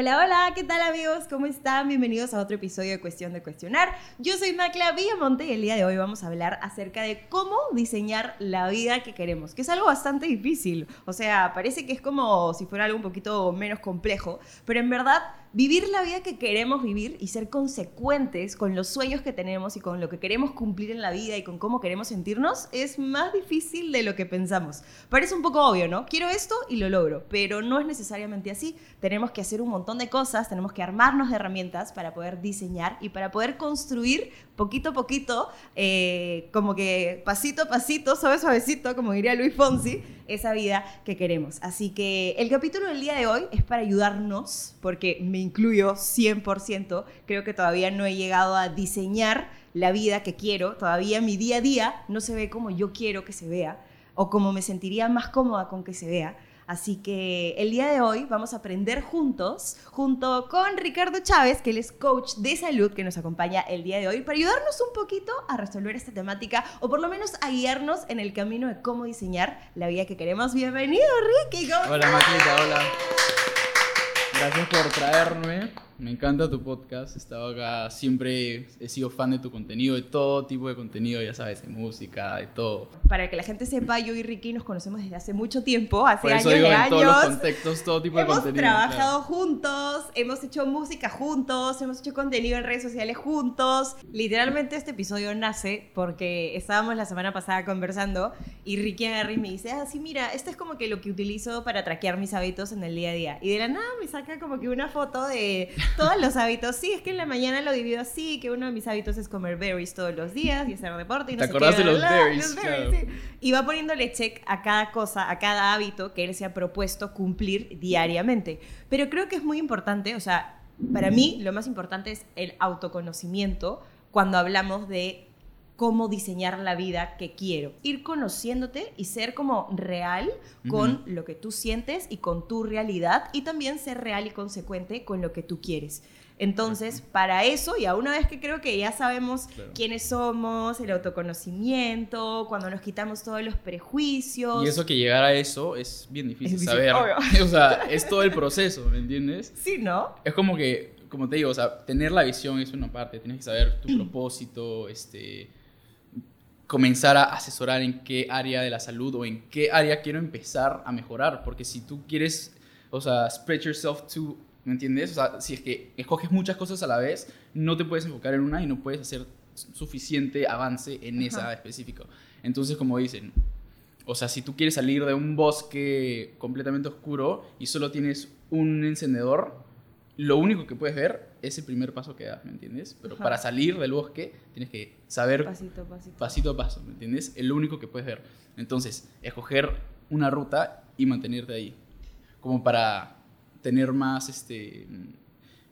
Hola, hola, ¿qué tal amigos? ¿Cómo están? Bienvenidos a otro episodio de Cuestión de Cuestionar. Yo soy Macla Villamonte y el día de hoy vamos a hablar acerca de cómo diseñar la vida que queremos, que es algo bastante difícil. O sea, parece que es como si fuera algo un poquito menos complejo, pero en verdad vivir la vida que queremos vivir y ser consecuentes con los sueños que tenemos y con lo que queremos cumplir en la vida y con cómo queremos sentirnos es más difícil de lo que pensamos. Parece un poco obvio, ¿no? Quiero esto y lo logro, pero no es necesariamente así. Tenemos que hacer un montón de cosas, tenemos que armarnos de herramientas para poder diseñar y para poder construir poquito a poquito, eh, como que pasito a pasito, suave suavecito, como diría Luis Fonsi, esa vida que queremos. Así que el capítulo del día de hoy es para ayudarnos, porque me incluyo 100%, creo que todavía no he llegado a diseñar la vida que quiero, todavía mi día a día no se ve como yo quiero que se vea o como me sentiría más cómoda con que se vea. Así que el día de hoy vamos a aprender juntos, junto con Ricardo Chávez, que él es coach de salud, que nos acompaña el día de hoy, para ayudarnos un poquito a resolver esta temática o por lo menos a guiarnos en el camino de cómo diseñar la vida que queremos. Bienvenido, Ricky. hola, Maquita, hola. Gracias por traerme. Me encanta tu podcast. Estaba acá, siempre he sido fan de tu contenido, de todo tipo de contenido, ya sabes, de música, de todo. Para que la gente sepa, yo y Ricky nos conocemos desde hace mucho tiempo, hace Por eso años digo, en años. todos los contextos, todo tipo de contenido. Hemos trabajado juntos, hemos hecho música juntos, hemos hecho contenido en redes sociales juntos. Literalmente este episodio nace porque estábamos la semana pasada conversando y Ricky agarra y me dice, ah, sí, mira, esto es como que lo que utilizo para traquear mis hábitos en el día a día. Y de la nada me saca como que una foto de todos los hábitos. Sí, es que en la mañana lo divido así, que uno de mis hábitos es comer berries todos los días y hacer deporte y no ¿Te acordás de los berries? Y va poniéndole check a cada cosa, a cada hábito que él se ha propuesto cumplir diariamente. Pero creo que es muy importante, o sea, para mí lo más importante es el autoconocimiento cuando hablamos de cómo diseñar la vida que quiero. Ir conociéndote y ser como real con lo que tú sientes y con tu realidad y también ser real y consecuente con lo que tú quieres. Entonces, para eso, y a una vez que creo que ya sabemos quiénes somos, el autoconocimiento, cuando nos quitamos todos los prejuicios. Y eso que llegar a eso es bien difícil, saber. o sea, es todo el proceso, ¿me entiendes? Sí, ¿no? Es como que, como te digo, o sea, tener la visión es una parte, tienes que saber tu propósito, este comenzar a asesorar en qué área de la salud o en qué área quiero empezar a mejorar. Porque si tú quieres, o sea, spread yourself to, ¿me entiendes? O sea, si es que escoges muchas cosas a la vez, no te puedes enfocar en una y no puedes hacer suficiente avance en esa específica. Entonces, como dicen, o sea, si tú quieres salir de un bosque completamente oscuro y solo tienes un encendedor, lo único que puedes ver es el primer paso que das, ¿me entiendes? Pero para salir del bosque tienes que saber pasito, pasito. pasito a paso, ¿me entiendes? Es lo único que puedes ver. Entonces, escoger una ruta y mantenerte ahí, como para tener más este,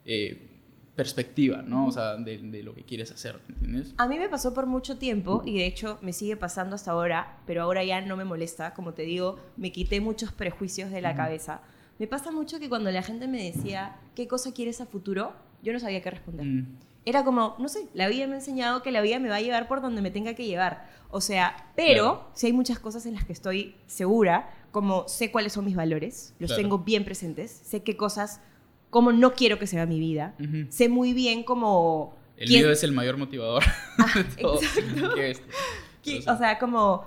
eh, perspectiva, ¿no? O sea, de, de, lo que quieres hacer, ¿me entiendes? A mí me pasó por mucho tiempo y de hecho me sigue pasando hasta ahora, pero ahora ya no me molesta, como te digo, me quité muchos prejuicios de la cabeza me pasa mucho que cuando la gente me decía, ¿qué cosa quieres a futuro? Yo no sabía qué responder. Mm. Era como, no sé, la vida me ha enseñado que la vida me va a llevar por donde me tenga que llevar. O sea, pero si hay muchas cosas en las que estoy segura, como sé cuáles son mis valores, los tengo bien presentes, sé qué cosas, cómo no quiero que sea mi vida, sé muy bien cómo... El miedo es el mayor motivador ah, de todo. Exacto. o sea, como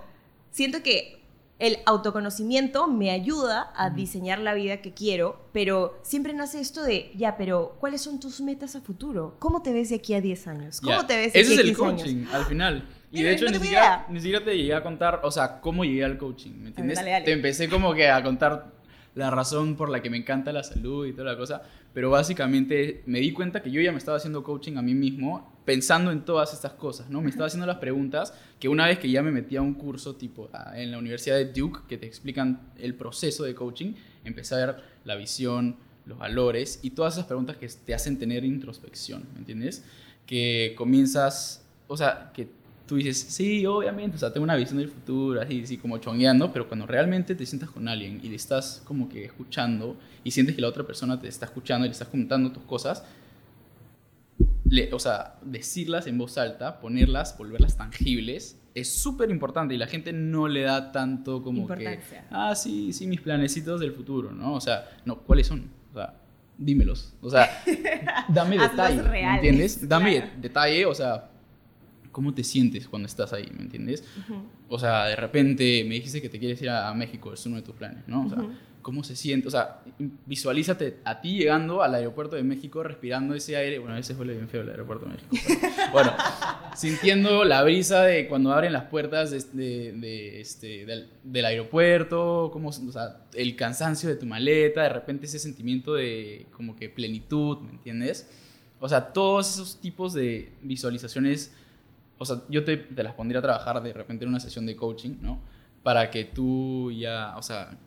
siento que el autoconocimiento me ayuda a diseñar la vida que quiero, pero siempre nace esto de, ya, pero ¿cuáles son tus metas a futuro? ¿Cómo te ves de aquí a 10 años? ¿Cómo te ves de aquí a 10 años? Ese es el coaching, al final. Y de hecho, ni siquiera, ni siquiera, te llegué a contar, o sea, cómo llegué al coaching, ¿me entiendes? Te empecé como que a contar la razón por la que me encanta la salud y toda la cosa, pero básicamente me di cuenta que yo ya me estaba haciendo coaching a mí mismo pensando en todas estas cosas, ¿no? Me estaba haciendo las preguntas que una vez que ya me metí a un curso tipo en la Universidad de Duke que te explican el proceso de coaching, empecé a ver la visión, los valores y todas esas preguntas que te hacen tener introspección, ¿me entiendes? Que comienzas, o sea, que tú dices, sí, obviamente, o sea, tengo una visión del futuro, así, así como chongueando, pero cuando realmente te sientas con alguien y le estás como que escuchando y sientes que la otra persona te está escuchando y le estás comentando tus cosas, le- o sea, decirlas en voz alta, ponerlas, volverlas tangibles, es súper importante y la gente no le da tanto como que, ah, sí, sí, mis planecitos del futuro, ¿no? O sea, no, ¿cuáles son? O sea, dímelos. O sea, dame detalle, ¿me reales, entiendes? Dame claro. detalle, o sea, ¿cómo te sientes cuando estás ahí, ¿me entiendes? O sea, de repente me dijiste que te quieres ir a, a México, es uno de tus planes, ¿no? O sea, Ujú. ¿cómo se siente? O sea, visualízate a ti llegando al aeropuerto de México, respirando ese aire. Bueno, ese fue bien feo el aeropuerto de México. pero, bueno, sintiendo la brisa de cuando abren las puertas de, de- de, este, del, del aeropuerto, como, o sea, el cansancio de tu maleta, de repente ese sentimiento de como que plenitud, ¿me entiendes? O sea, todos esos tipos de visualizaciones o sea, yo te, te las pondría a trabajar de repente en una sesión de coaching, ¿no? Para que tú ya, o sea,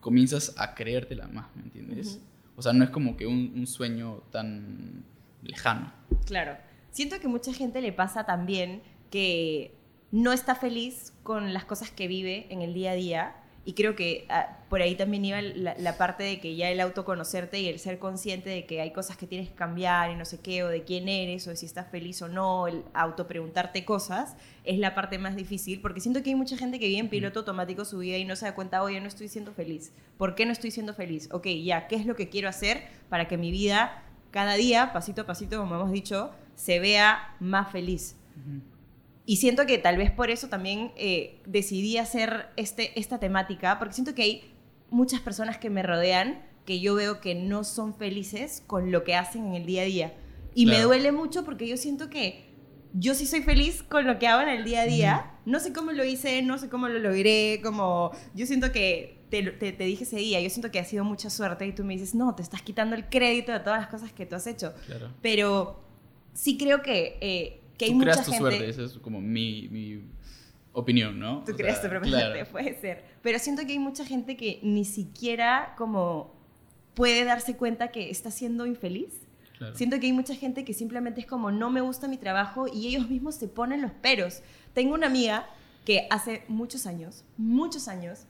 comienzas a creértela más, ¿me entiendes? O sea, no es como que un, un sueño tan lejano. Claro. Siento que mucha gente le pasa también que no está feliz con las cosas que vive en el día a día. Y creo que ah, por ahí también iba la, la parte de que ya el autoconocerte y el ser consciente de que hay cosas que tienes que cambiar y no sé qué, o de quién eres, o de si estás feliz o no, el autopreguntarte cosas, es la parte más difícil, porque siento que hay mucha gente que vive en piloto automático su vida y no se da cuenta, oye, no estoy siendo feliz. ¿Por qué no estoy siendo feliz? Ok, ya, ¿qué es lo que quiero hacer para que mi vida cada día, pasito a pasito, como hemos dicho, se vea más feliz? Y siento que tal vez por eso también eh, decidí hacer este, esta temática, porque siento que hay muchas personas que me rodean que yo veo que no son felices con lo que hacen en el día a día. Y me Claro. duele mucho porque yo siento que yo sí soy feliz con lo que hago en el día a día. No sé cómo lo hice, no sé cómo lo logré, como yo siento que te, te, te dije ese día, yo siento que ha sido mucha suerte y tú me dices, no, te estás quitando el crédito de todas las cosas que tú has hecho. Claro. Pero sí creo que, eh, que hay Tú mucha creas tu gente... suerte, esa es como mi, mi opinión, ¿no? Tú O creas sea, tu propia claro. suerte, puede ser. Pero siento que hay mucha gente que ni siquiera como puede darse cuenta que está siendo infeliz. Claro. Siento que hay mucha gente que simplemente es como no me gusta mi trabajo y ellos mismos se ponen los peros. Tengo una amiga que hace muchos años, muchos años,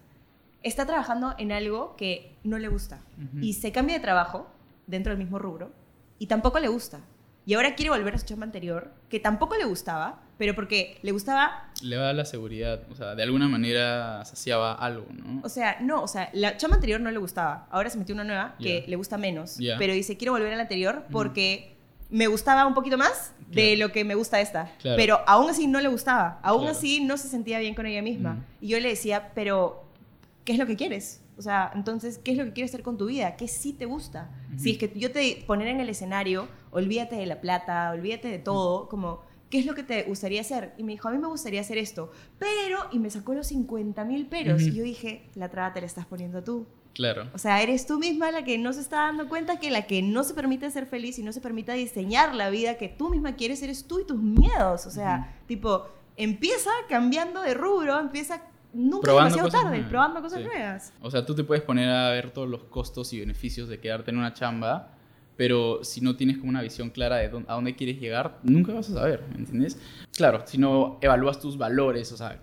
está trabajando en algo que no le gusta Ujú. y se cambia de trabajo dentro del mismo rubro y tampoco le gusta. Y ahora quiere volver a su chamba anterior, que tampoco le gustaba, pero porque le gustaba Le va a dar la seguridad, o sea, de alguna manera saciaba algo, ¿no? O sea, no, o sea, la chamba anterior no le gustaba. Ahora se metió una nueva que le gusta menos. Pero dice, quiero volver a la anterior porque me gustaba un poquito más de Claro. lo que me gusta esta. Claro. Pero aún así no le gustaba. Aún Claro. así no se sentía bien con ella misma. Y yo le decía, pero, ¿qué es lo que quieres? O sea, entonces, ¿qué es lo que quieres hacer con tu vida? ¿Qué sí te gusta? Si es que yo te poner en el escenario, olvídate de la plata, olvídate de todo, como, ¿qué es lo que te gustaría hacer? Y me dijo, a mí me gustaría hacer esto, pero, y me sacó los 50 mil peros. Ujú. Y yo dije, la traba te la estás poniendo tú. Claro. O sea, eres tú misma la que no se está dando cuenta que la que no se permite ser feliz y no se permite diseñar la vida que tú misma quieres, eres tú y tus miedos. O sea, tipo, empieza cambiando de rubro, empieza nunca Probando demasiado cosas tarde, nuevas. probando cosas Sí. nuevas. O sea, tú te puedes poner a ver todos los costos y beneficios de quedarte en una chamba, pero si no tienes como una visión clara de dónde- a dónde quieres llegar, nunca vas a saber, ¿me entiendes? Claro, si no evalúas tus valores, o sea,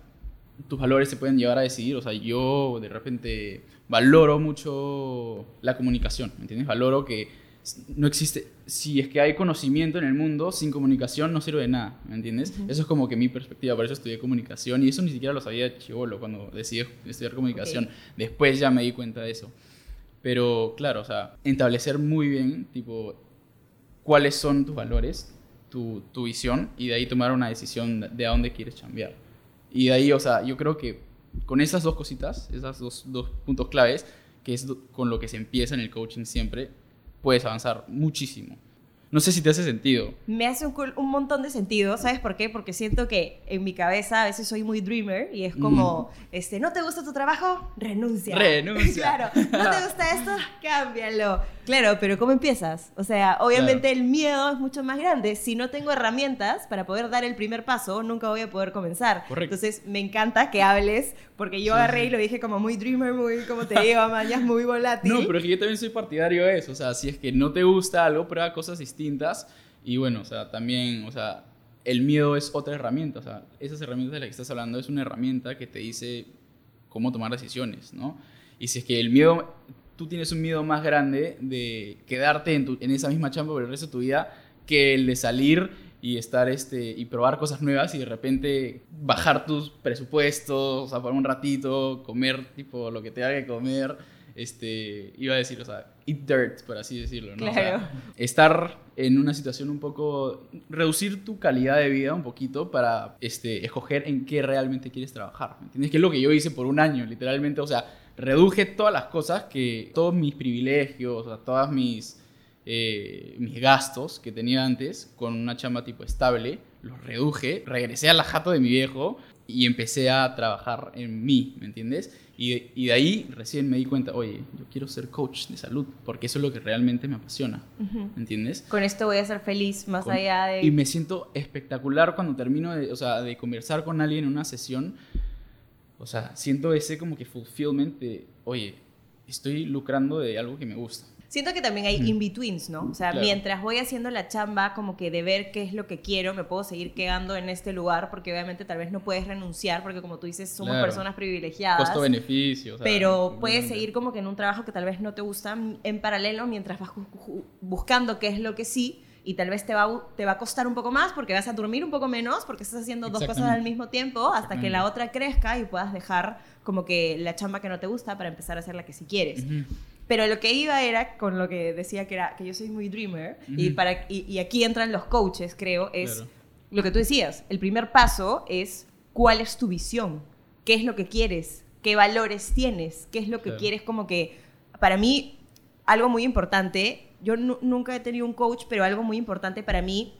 tus valores se pueden llevar a decidir, o sea, yo de repente valoro mucho la comunicación, ¿me entiendes? Valoro que no existe, si es que hay conocimiento en el mundo, sin comunicación no sirve de nada, ¿me entiendes? Eso es como que mi perspectiva, por eso estudié comunicación y eso ni siquiera lo sabía de chivolo cuando decidí estudiar comunicación. Después ya me di cuenta de eso. Pero claro, o sea, establecer muy bien, tipo, cuáles son tus valores, tu, tu visión, y de ahí tomar una decisión de- a dónde quieres cambiar. Y de ahí, o sea, yo creo que con esas dos cositas, esas dos, dos puntos claves, que es con lo que se empieza en el coaching siempre, puedes avanzar muchísimo. No sé si te hace sentido. Me hace un, montón de sentido, ¿sabes por qué? Porque siento que en mi cabeza a veces soy muy dreamer y es como, este, ¿no te gusta tu trabajo? Renuncia. Renuncia. claro, ¿no te gusta esto? Cámbialo. Claro, pero ¿cómo empiezas? O sea, obviamente el miedo es mucho más grande. Si no tengo herramientas para poder dar el primer paso, nunca voy a poder comenzar. Correcto. Entonces, me encanta que hables, porque yo Sí, agarré sí. y lo dije como muy dreamer, muy, como te digo, mañas, muy volátil. No, pero es que yo también soy partidario de eso. O sea, si es que no te gusta algo, prueba cosas distintas. Y bueno, o sea, también, o sea, el miedo es otra herramienta. O sea, esas herramientas de las que estás hablando es una herramienta que te dice cómo tomar decisiones, ¿no? Y si es que el miedo, tú tienes un miedo más grande de quedarte en, tu- en esa misma chamba por el resto de tu vida que el de salir y estar este y probar cosas nuevas y de repente bajar tus presupuestos, o sea, por un ratito, comer tipo lo que te haga que comer, este, iba a decir, o sea, eat dirt, por así decirlo, ¿no? O sea, Claro. estar en una situación un poco reducir tu calidad de vida un poquito para este escoger en qué realmente quieres trabajar, ¿me entiendes? Que es lo que yo hice por un año, literalmente, o sea, reduje todas las cosas que todos mis privilegios, o sea, todas mis eh, mis gastos que tenía antes con una chamba tipo estable, los reduje, regresé a la jato de mi viejo y empecé a trabajar en mí, ¿me entiendes? Y, y de ahí recién me di cuenta, oye, yo quiero ser coach de salud, porque eso es lo que realmente me apasiona, Ujú. ¿me entiendes? Con esto voy a ser feliz más Con- allá de... Y me siento espectacular cuando termino de, o sea, de conversar con alguien en una sesión. O sea, siento ese como que fulfillment de, oye, estoy lucrando de algo que me gusta. Siento que también hay Ujú. in-betweens, ¿no? O sea, Claro. mientras voy haciendo la chamba, como que de ver qué es lo que quiero, me puedo seguir quedando en este lugar, porque obviamente tal vez no puedes renunciar, porque como tú dices, somos Claro. personas privilegiadas. Costo-beneficio. o sea, pero puedes seguir como que en un trabajo que tal vez no te gusta en paralelo mientras vas buscando qué es lo que sí y tal vez te va, te va a costar un poco más porque vas a dormir un poco menos porque estás haciendo dos cosas al mismo tiempo hasta que la otra crezca y puedas dejar como que la chamba que no te gusta para empezar a hacer la que sí quieres. Pero lo que iba era con lo que decía que era que yo soy muy dreamer y, para, y, y aquí entran los coaches, creo, es Claro. lo que tú decías. El primer paso es cuál es tu visión, qué es lo que quieres, qué valores tienes, qué es lo que Claro. quieres como que, para mí, algo muy importante, yo nu- nunca he tenido un coach, pero algo muy importante para mí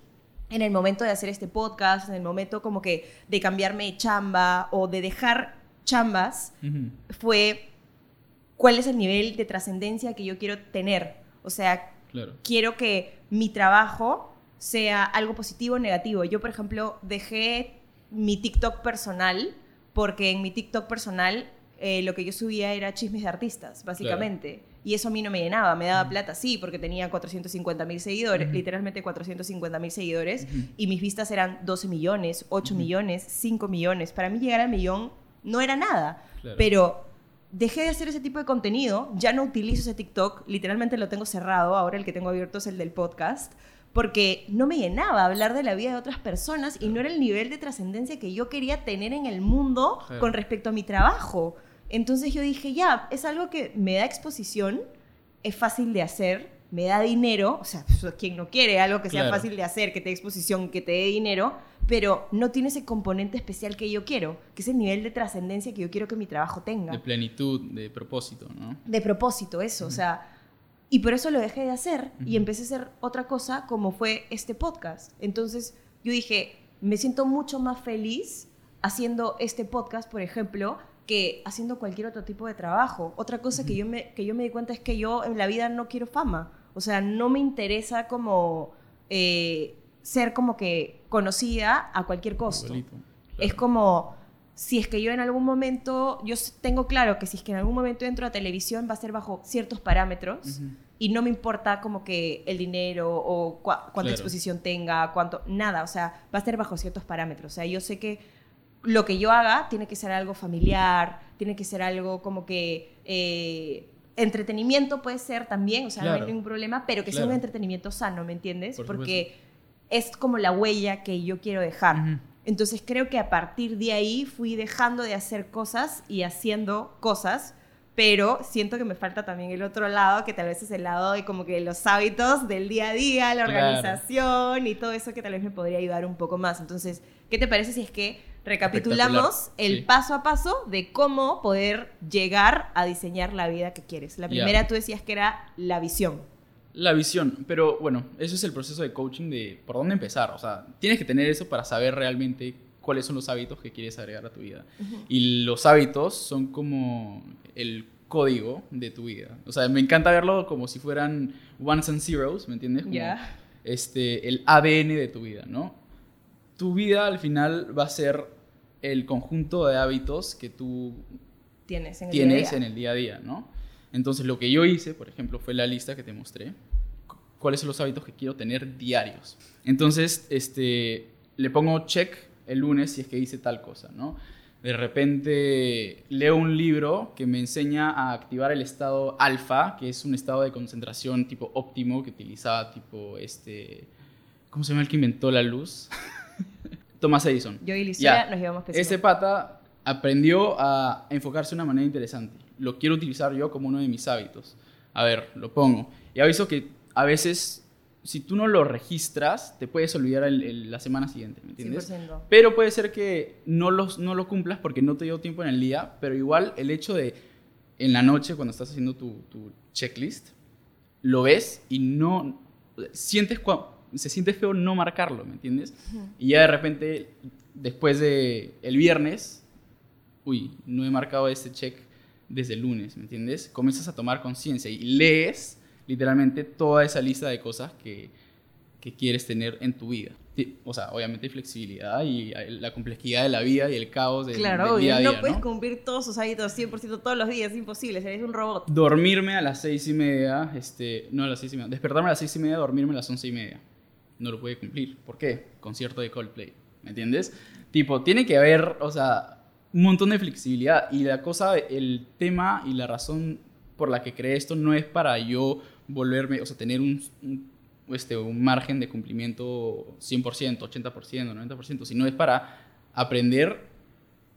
en el momento de hacer este podcast, en el momento como que de cambiarme de chamba o de dejar chambas, fue cuál es el nivel de trascendencia que yo quiero tener. O sea, Claro. quiero que mi trabajo sea algo positivo o negativo. Yo, por ejemplo, dejé mi TikTok personal porque en mi TikTok personal eh, lo que yo subía era chismes de artistas, básicamente. Y eso a mí no me llenaba, me daba plata, sí, porque tenía 450 mil seguidores, Ujú. literalmente 450 mil seguidores, Ujú. y mis vistas eran 12 millones, 8 Ujú. millones, 5 millones. Para mí llegar al millón no era nada, Claro. pero dejé de hacer ese tipo de contenido, ya no utilizo ese TikTok, literalmente lo tengo cerrado, ahora el que tengo abierto es el del podcast, porque no me llenaba hablar de la vida de otras personas y no era el nivel de trascendencia que yo quería tener en el mundo Claro. con respecto a mi trabajo. Entonces yo dije, ya, es algo que me da exposición, es fácil de hacer, me da dinero, o sea, pues, quien no quiere algo que sea Claro. fácil de hacer, que te dé exposición, que te dé dinero, pero no tiene ese componente especial que yo quiero, que es el nivel de trascendencia que yo quiero que mi trabajo tenga De plenitud, de propósito, ¿no? de propósito eso, o sea, y por eso lo dejé de hacer y empecé a hacer otra cosa como fue este podcast. Entonces yo dije, me siento mucho más feliz haciendo este podcast, por ejemplo, que haciendo cualquier otro tipo de trabajo. Otra cosa que, yo me, que yo me di cuenta es que yo en la vida no quiero fama, o sea, no me interesa como eh, ser como que conocida a cualquier costo. Es como, si es que yo en algún momento, yo tengo claro que si es que en algún momento entro a televisión va a ser bajo ciertos parámetros y no me importa como que el dinero o cuánta Claro. exposición tenga, cuánto, nada, o sea, va a ser bajo ciertos parámetros. O sea, yo sé que lo que yo haga tiene que ser algo familiar, tiene que ser algo como que... eh, entretenimiento puede ser también, o sea, no Claro. hay ningún problema, pero que sea un Claro. entretenimiento sano, ¿me entiendes? Por Porque es como la huella que yo quiero dejar. Ujú. Entonces creo que a partir de ahí fui dejando de hacer cosas y haciendo cosas, pero siento que me falta también el otro lado, que tal vez es el lado de como que los hábitos del día a día, la Claro. organización y todo eso que tal vez me podría ayudar un poco más. Entonces, ¿qué te parece si es que recapitulamos el sí. paso a paso de cómo poder llegar a diseñar la vida que quieres? La primera tú decías que era la visión. La visión, pero bueno, eso es el proceso de coaching de por dónde empezar. O sea, tienes que tener eso para saber realmente cuáles son los hábitos que quieres agregar a tu vida. Y los hábitos son como el código de tu vida. O sea, me encanta verlo como si fueran ones and zeros, ¿me entiendes? Como, Ya. Este, el ADN de tu vida, ¿no? Tu vida al final va a ser el conjunto de hábitos que tú Tienes en el tienes día a día. en el día a día, ¿no? Entonces, lo que yo hice, por ejemplo, fue la lista que te mostré. cu- ¿Cuáles son los hábitos que quiero tener diarios? Entonces, este, le pongo check el lunes si es que hice tal cosa, ¿no? De repente leo un libro que me enseña a activar el estado alfa, que es un estado de concentración tipo óptimo que utilizaba tipo este... ¿Cómo se llama el que inventó la luz? Thomas Edison. Yo y. Licia nos llevamos pésimo. Ese pata aprendió a enfocarse de una manera interesante. Lo quiero utilizar yo como uno de mis hábitos. A ver, lo pongo. Y aviso que a veces, si tú no lo registras, te puedes olvidar el- el- la semana siguiente, ¿me entiendes? 100%. Pero puede ser que no, los, no lo cumplas porque no te dio tiempo en el día, pero igual el hecho de en la noche, cuando estás haciendo tu, tu checklist, lo ves y no sientes cua- se siente feo no marcarlo, ¿me entiendes? Y ya de repente, después de el viernes, uy, no he marcado este check desde el lunes, ¿me entiendes? Comienzas a tomar conciencia y lees literalmente toda esa lista de cosas que, que quieres tener en tu vida. O sea, obviamente hay flexibilidad y la complejidad de la vida y el caos del, Claro, del día a día, no puedes ¿no? cumplir todos sus hábitos 100% todos los días, es imposible, eres un robot. dormirme a las seis y media, este, no a las seis y media, despertarme a las seis y media, dormirme a las once y media. No lo puede cumplir. ¿Por qué? Concierto de Coldplay. ¿Me entiendes? Tipo, tiene que haber, o sea, un montón de flexibilidad. Y la cosa, el tema y la razón por la que creé esto no es para yo volverme, o sea, tener un, un, este, un margen de cumplimiento 100%, 80%, 90%, sino es para aprender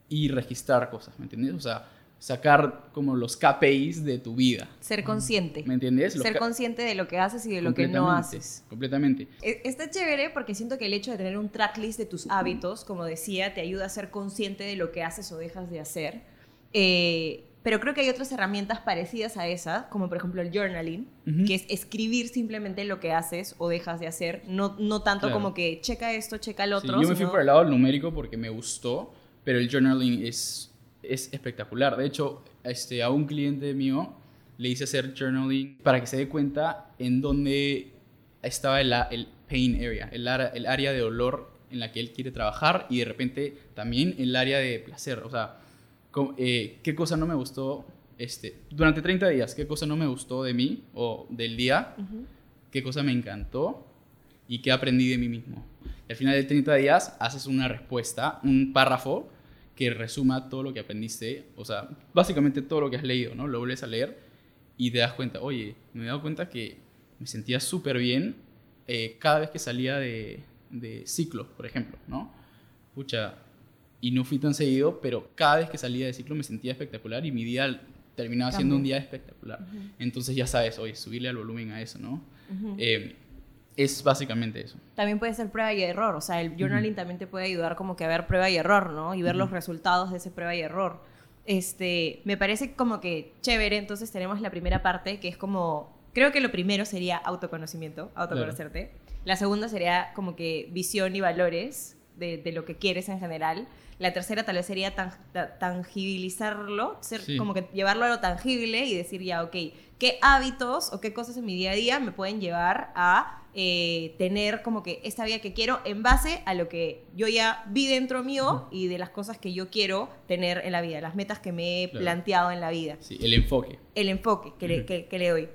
y registrar cosas, ¿me entiendes? O sea, sacar como los KPIs de tu vida, Ser consciente. ¿me entiendes? Los Ser consciente de lo que haces y de lo que no haces. Completamente. E- Está chévere porque siento que el hecho de tener un tracklist de tus hábitos, como decía, te ayuda a ser consciente de lo que haces o dejas de hacer. Eh, pero creo que hay otras herramientas parecidas a esa, como por ejemplo el journaling, Ujú. que es escribir simplemente lo que haces o dejas de hacer, no, no tanto Claro. como que checa esto, checa el Sí, otro. yo me fui sino- por el lado numérico porque me gustó, pero el journaling es, es espectacular. De hecho, este, a un cliente mío le hice hacer journaling para que se dé cuenta en dónde estaba el, el pain area, el, el área de dolor en la que él quiere trabajar y de repente también el área de placer. O sea, eh, qué cosa no me gustó este, durante 30 días, qué cosa no me gustó de mí o del día qué cosa me encantó y qué aprendí de mí mismo. Y al final de 30 días haces una respuesta, un párrafo que resuma todo lo que aprendiste, o sea, básicamente todo lo que has leído, ¿no? Lo vuelves a leer y te das cuenta, oye, me he dado cuenta que me sentía súper bien eh, cada vez que salía de, de ciclo, por ejemplo, ¿no? Pucha, y no fui tan seguido, pero cada vez que salía de ciclo me sentía espectacular y mi día terminaba siendo un día espectacular. Entonces ya sabes, oye, subirle al volumen a eso, ¿no? Eh, es básicamente eso. También puede ser prueba y error, o sea, el journaling también te puede ayudar como que a ver prueba y error, ¿no? Y ver los resultados de ese prueba y error. Este, me parece como que chévere, entonces tenemos la primera parte que es como, creo que lo primero sería autoconocimiento, autoconocerte. La segunda sería como que visión y valores de, de lo que quieres en general. La tercera tal vez sería tan- ta- tangibilizarlo, ser, Sí. como que llevarlo a lo tangible y decir ya, ok, ¿qué hábitos o qué cosas en mi día a día me pueden llevar a eh, tener como que esta vida que quiero en base a lo que yo ya vi dentro mío y de las cosas que yo quiero tener en la vida, las metas que me he Claro. planteado en la vida, Sí, el enfoque. el enfoque que, le, Ujú. que- que le doy.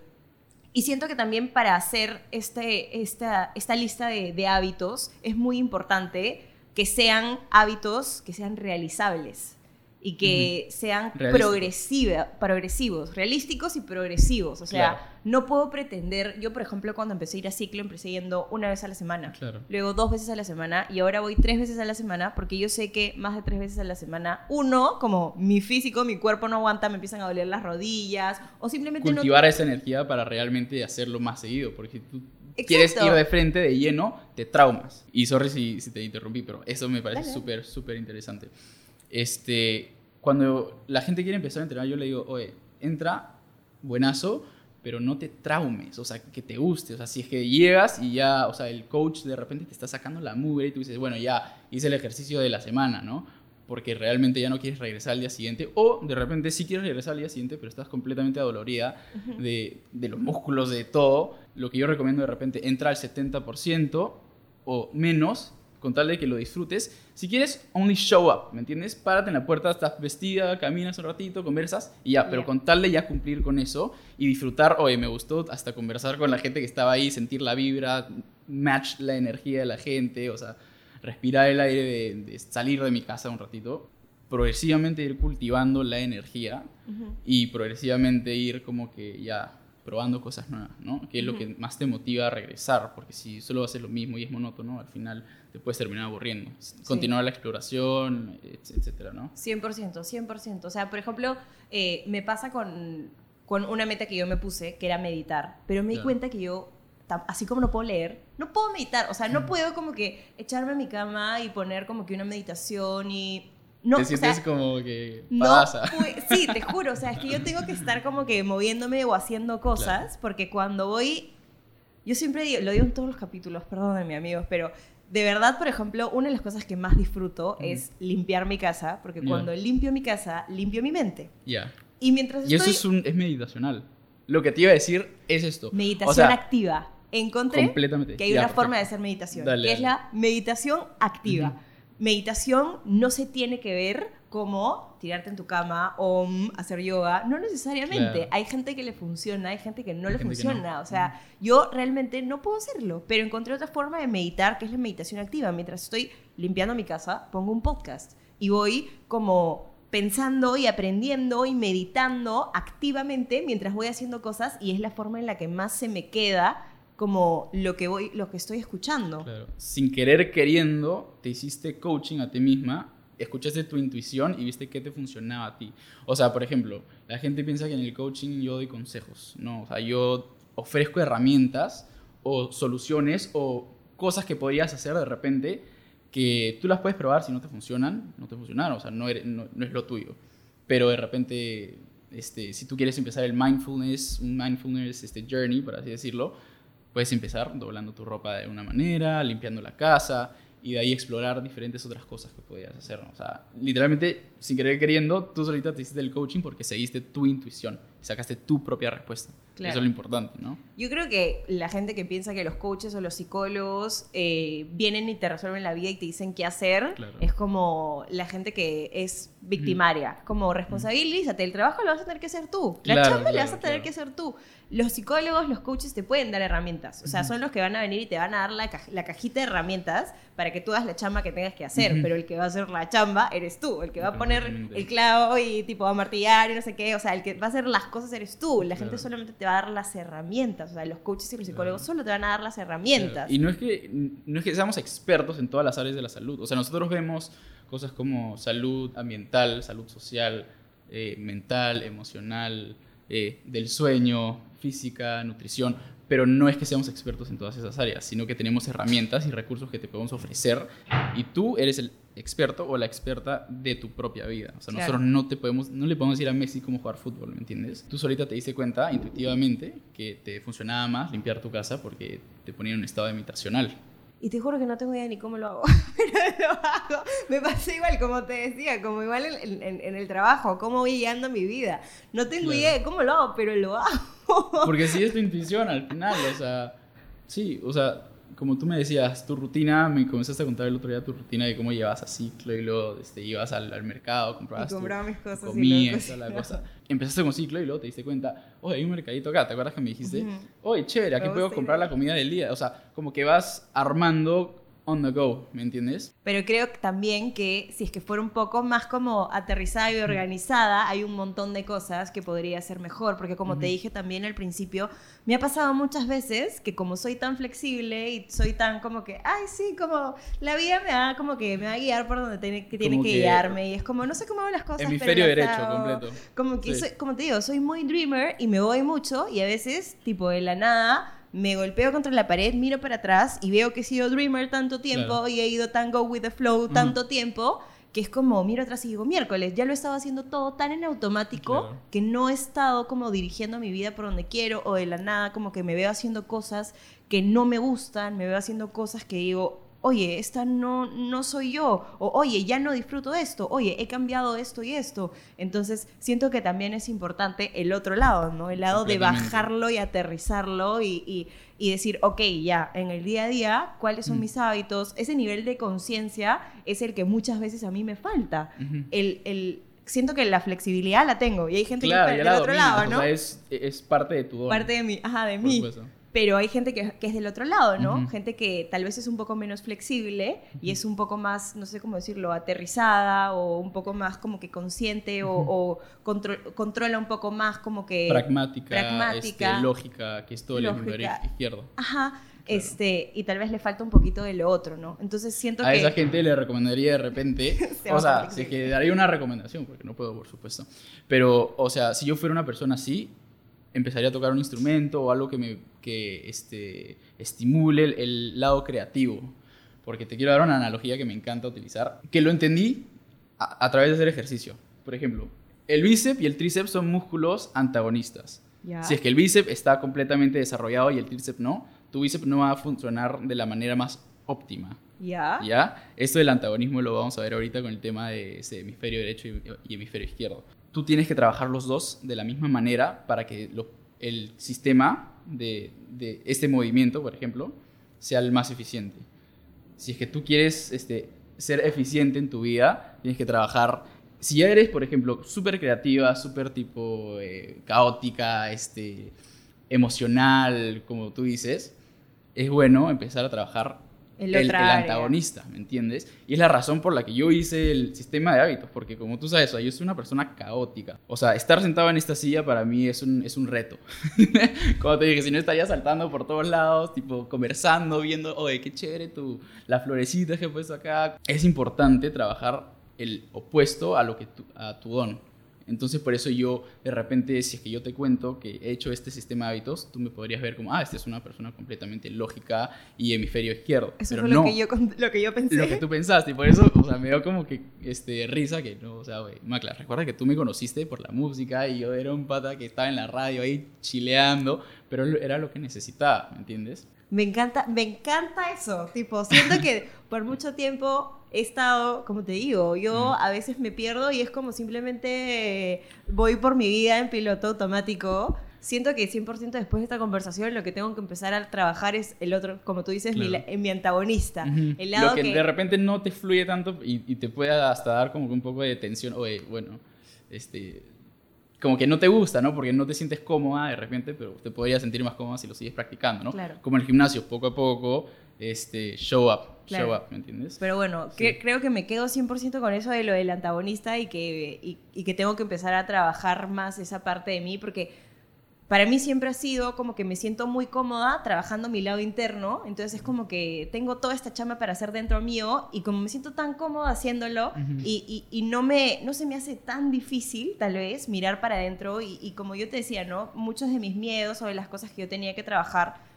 Y siento que también para hacer este, esta, esta lista de, de hábitos es muy importante que sean hábitos que sean realizables y que sean Realísticos. progresiva, progresivos, realísticos y progresivos. O sea, Claro. no puedo pretender, yo por ejemplo cuando empecé a ir a ciclo empecé yendo una vez a la semana, Claro. luego dos veces a la semana y ahora voy tres veces a la semana porque yo sé que más de tres veces a la semana, uno, como mi físico, mi cuerpo no aguanta, me empiezan a doler las rodillas o simplemente no Cultivar esa energía para realmente hacerlo más seguido, porque si tú Exacto. quieres ir de frente, de lleno, te traumas. Y sorry si, si te interrumpí, pero eso me parece súper, súper interesante. Este, cuando la gente quiere empezar a entrenar, yo le digo, oye, entra, buenazo, pero no te traumes, o sea, que te guste. O sea, si es que llegas y ya, o sea, el coach de repente te está sacando la mugre y tú dices, bueno, ya hice el ejercicio de la semana, ¿no? Porque realmente ya no quieres regresar al día siguiente. O de repente sí quieres regresar al día siguiente, pero estás completamente adolorida de, de los músculos, de todo. Lo que yo recomiendo de repente, entra al 70% o menos, con tal de que lo disfrutes. Si quieres, only show up, ¿me entiendes? Párate en la puerta, estás vestida, caminas un ratito, conversas y ya, pero con tal de ya cumplir con eso y disfrutar, oye, me gustó hasta conversar con la gente que estaba ahí, sentir la vibra, match la energía de la gente, o sea, respirar el aire, de, de salir de mi casa un ratito, progresivamente ir cultivando la energía y progresivamente ir como que ya probando cosas nuevas, ¿no? Que es lo que más te motiva a regresar, porque si solo haces lo mismo y es monótono, al final te puedes terminar aburriendo. Continuar la exploración, etcétera, ¿no? 100%, 100%. O sea, por ejemplo, eh, me pasa con, con una meta que yo me puse, que era meditar, pero me di cuenta que yo así como no puedo leer, no puedo meditar, o sea, no puedo como que echarme a mi cama y poner como que una meditación y no, te sientes como que pasa. sí, te juro, o sea, es que yo tengo que estar como que moviéndome o haciendo cosas, porque cuando voy, yo siempre digo, lo digo en todos los capítulos, perdónenme amigos, pero de verdad, por ejemplo, una de las cosas que más disfruto es limpiar mi casa, porque cuando limpio mi casa, limpio mi mente. Ya. Y mientras Y eso es, un, es meditacional. Lo que te iba a decir es esto. Meditación activa. Encontré que hay una forma de hacer meditación, que es la meditación activa meditación no se tiene que ver como tirarte en tu cama o hacer yoga. No necesariamente. Hay gente que le funciona, hay gente que no le funciona. O sea, yo realmente no puedo hacerlo, pero encontré otra forma de meditar, que es la meditación activa. Mientras estoy limpiando mi casa, pongo un podcast y voy como pensando y aprendiendo y meditando activamente mientras voy haciendo cosas y es la forma en la que más se me queda como lo que voy, lo que estoy escuchando. Claro. Sin querer queriendo, te hiciste coaching a ti misma, escuchaste tu intuición y viste qué te funcionaba a ti. O sea, por ejemplo, la gente piensa que en el coaching yo doy consejos, no, o sea, yo ofrezco herramientas o soluciones o cosas que podrías hacer de repente que tú las puedes probar si no te funcionan, no te funcionaron, o sea, no, no, es lo tuyo. Pero de repente, este, si tú quieres empezar el mindfulness, un mindfulness este, journey, por así decirlo, Puedes empezar doblando tu ropa de una manera, limpiando la casa y de ahí explorar diferentes otras cosas que podías hacer. O sea, literalmente, sin querer queriendo, tú solita te hiciste el coaching porque seguiste tu intuición sacaste tu propia respuesta. Eso es lo importante, ¿no? Yo creo que la gente que piensa que los coaches o los psicólogos eh, vienen y te resuelven la vida y te dicen qué hacer, es como la gente que es victimaria. Como responsabilízate, el trabajo lo vas a tener que hacer tú. La chamba la vas a tener que hacer tú los psicólogos, los coaches te pueden dar herramientas. O sea, son los que van a venir y te van a dar la, la cajita de herramientas para que tú hagas la chamba que tengas que hacer. Pero el que va a hacer la chamba eres tú. El que va a poner el clavo y tipo va a martillar y no sé qué. O sea, el que va a hacer las cosas eres tú. La gente solamente te va a dar las herramientas. O sea, los coaches y los psicólogos solo te van a dar las herramientas. Y no es, que, no es que seamos expertos en todas las áreas de la salud. O sea, nosotros vemos cosas como salud ambiental, salud social, eh, mental, emocional, eh, del sueño, física, nutrición, pero no es que seamos expertos en todas esas áreas, sino que tenemos herramientas y recursos que te podemos ofrecer y tú eres el experto o la experta de tu propia vida. O sea, nosotros no te podemos, no le podemos decir a Messi cómo jugar fútbol, ¿me entiendes? Tú solita te diste cuenta intuitivamente que te funcionaba más limpiar tu casa porque te ponía en un estado imitacional. Y te juro que no tengo idea ni cómo lo hago, pero lo hago. Me pasa igual, como te decía, como igual en, el trabajo, cómo voy guiando mi vida. No tengo idea de cómo lo hago, pero lo hago. Porque sí es tu intuición al final, o sea, sí, o sea, como tú me decías, tu rutina, me comenzaste a contar el otro día tu rutina de cómo llevas a ciclo y luego este, ibas al, al mercado, comprabas compraba mis cosas comías, y la cosa. Empezaste con ciclo y luego te diste cuenta, oye, hay un mercadito acá, ¿te acuerdas que me dijiste? Oye, chévere, aquí puedo comprar la comida del día. O sea, como que vas armando on the go, ¿me entiendes? Pero creo también que si es que fuera un poco más como aterrizada y organizada, hay un montón de cosas que podría ser mejor, porque como te dije también al principio, me ha pasado muchas veces que como soy tan flexible y soy tan como que, ay, sí, como la vida me va como que me va a guiar por donde tiene que, tiene que, guiarme y es como, no sé cómo hago las cosas. Hemisferio derecho, completo. Como que, soy, como te digo, soy muy dreamer y me voy mucho y a veces, tipo, de la nada me golpeo contra la pared, miro para atrás y veo que he sido dreamer tanto tiempo y he ido tan go with the flow tanto tiempo que es como miro atrás y digo, miércoles, ya lo he estado haciendo todo tan en automático que no he estado como dirigiendo mi vida por donde quiero o de la nada como que me veo haciendo cosas que no me gustan, me veo haciendo cosas que digo, oye, esta no, no soy yo, o oye, ya no disfruto esto, oye, he cambiado esto y esto. Entonces, siento que también es importante el otro lado, ¿no? El lado de bajarlo y aterrizarlo y, decir, ok, ya, en el día a día, ¿cuáles son mm. mis hábitos? Ese nivel de conciencia es el que muchas veces a mí me falta. el, siento que la flexibilidad la tengo y hay gente que está del otro lado, ¿no? O sea, es, parte de tu Parte de mí, ajá, de mí. Pero hay gente que, que es del otro lado, ¿no? Ujú. Gente que tal vez es un poco menos flexible y es un poco más, no sé cómo decirlo, aterrizada o un poco más como que consciente o, o contro- controla un poco más como que... Pragmática, pragmática, este, lógica, que es todo el hemisferio izquierdo. Ajá, este, y tal vez le falta un poquito de lo otro, ¿no? Entonces siento A que... esa gente le recomendaría de repente, Se o sea, el- que daría una recomendación, porque no puedo, por supuesto. Pero, o sea, si yo fuera una persona así, empezaría a tocar un instrumento o algo que me que, este, estimule el, el lado creativo. Porque te quiero dar una analogía que me encanta utilizar, que lo entendí a, a través de hacer ejercicio. Por ejemplo, el bíceps y el tríceps son músculos antagonistas. Ya. Si es que el bíceps está completamente desarrollado y el tríceps no, tu bíceps no va a funcionar de la manera más óptima. ¿Ya? ¿Ya? Esto del antagonismo lo vamos a ver ahorita con el tema de ese hemisferio derecho y hemisferio izquierdo. Tú tienes que trabajar los dos de la misma manera para que el sistema de, de este movimiento, por ejemplo, sea el más eficiente. Si es que tú quieres este, ser eficiente en tu vida, tienes que trabajar. Si ya eres, por ejemplo, súper creativa, súper tipo eh, caótica, este, emocional, como tú dices, es bueno empezar a trabajar El el, el antagonista, ¿me entiendes? Y es la razón por la que yo hice el sistema de hábitos, porque como tú sabes, o sea, yo soy una persona caótica. O sea, estar sentado en esta silla para mí es un, es un reto. como te dije, si no estaría saltando por todos lados, tipo conversando, viendo, oye, qué chévere tu, las florecitas que he puesto acá. Es importante trabajar el opuesto a, lo que tu- a tu don. Entonces, por eso yo, de repente, si es que yo te cuento que he hecho este sistema de hábitos, tú me podrías ver como, ah, esta es una persona completamente lógica y hemisferio izquierdo. Eso Pero fue no, lo, que yo, lo que yo pensé. lo que tú pensaste. Y por eso, o sea, me dio como que este, risa que no, o sea, güey, Macla, recuerda que tú me conociste por la música y yo era un pata que estaba en la radio ahí chileando, pero era lo que necesitaba, ¿me entiendes? Me encanta, me encanta eso. Tipo, siento que por mucho tiempo he estado, como te digo, yo a veces me pierdo y es como simplemente voy por mi vida en piloto automático. Siento que 100% después de esta conversación lo que tengo que empezar a trabajar es el otro, como tú dices, mi, Claro. la- en mi antagonista. Ujú. El lado lo que, que, de repente no te fluye tanto y, y te puede hasta dar como que un poco de tensión, oye, bueno, este, como que no te gusta, ¿no? Porque no te sientes cómoda de repente, pero te podrías sentir más cómoda si lo sigues practicando, ¿no? Claro. Como en el gimnasio, poco a poco, este, show up, Claro. show up, ¿me entiendes? Pero bueno, Sí. cre- creo que me quedo 100% con eso de lo del antagonista y que, y, y que tengo que empezar a trabajar más esa parte de mí porque para mí siempre ha sido como que me siento muy cómoda trabajando mi lado interno, entonces es como que tengo toda esta chamba para hacer dentro mío y como me siento tan cómoda haciéndolo Ujú. y, y- y no, me, no se me hace tan difícil tal vez mirar para adentro y, y como yo te decía, ¿no? Muchos de mis miedos o de las cosas que yo tenía que trabajar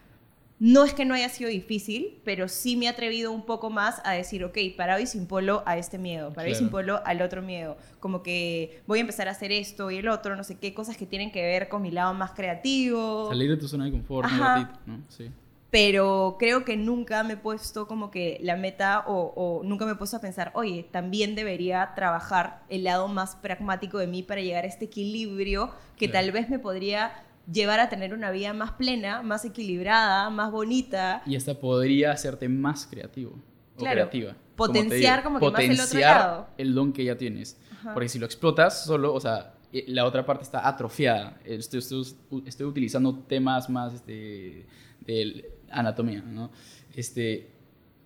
no es que no haya sido difícil, pero sí me he atrevido un poco más a decir, ok, para hoy sin polo a este miedo, para hoy Claro. sin polo al otro miedo. Como que voy a empezar a hacer esto y el otro, no sé qué, cosas que tienen que ver con mi lado más creativo. Salir de tu zona de confort ratito, ¿no? Sí. Pero creo que nunca me he puesto como que la meta o, o nunca me he puesto a pensar, oye, también debería trabajar el lado más pragmático de mí para llegar a este equilibrio que Claro. tal vez me podría llevar a tener una vida más plena, más equilibrada, más bonita. Y hasta podría hacerte más creativo o Claro. creativa. Potenciar Como como que más el otro potenciar lado. el don que ya tienes. Ajá. Porque si lo explotas solo, o sea, eh, la otra parte está atrofiada. Estoy, estoy- estoy utilizando temas más este, de anatomía, ¿no? Este,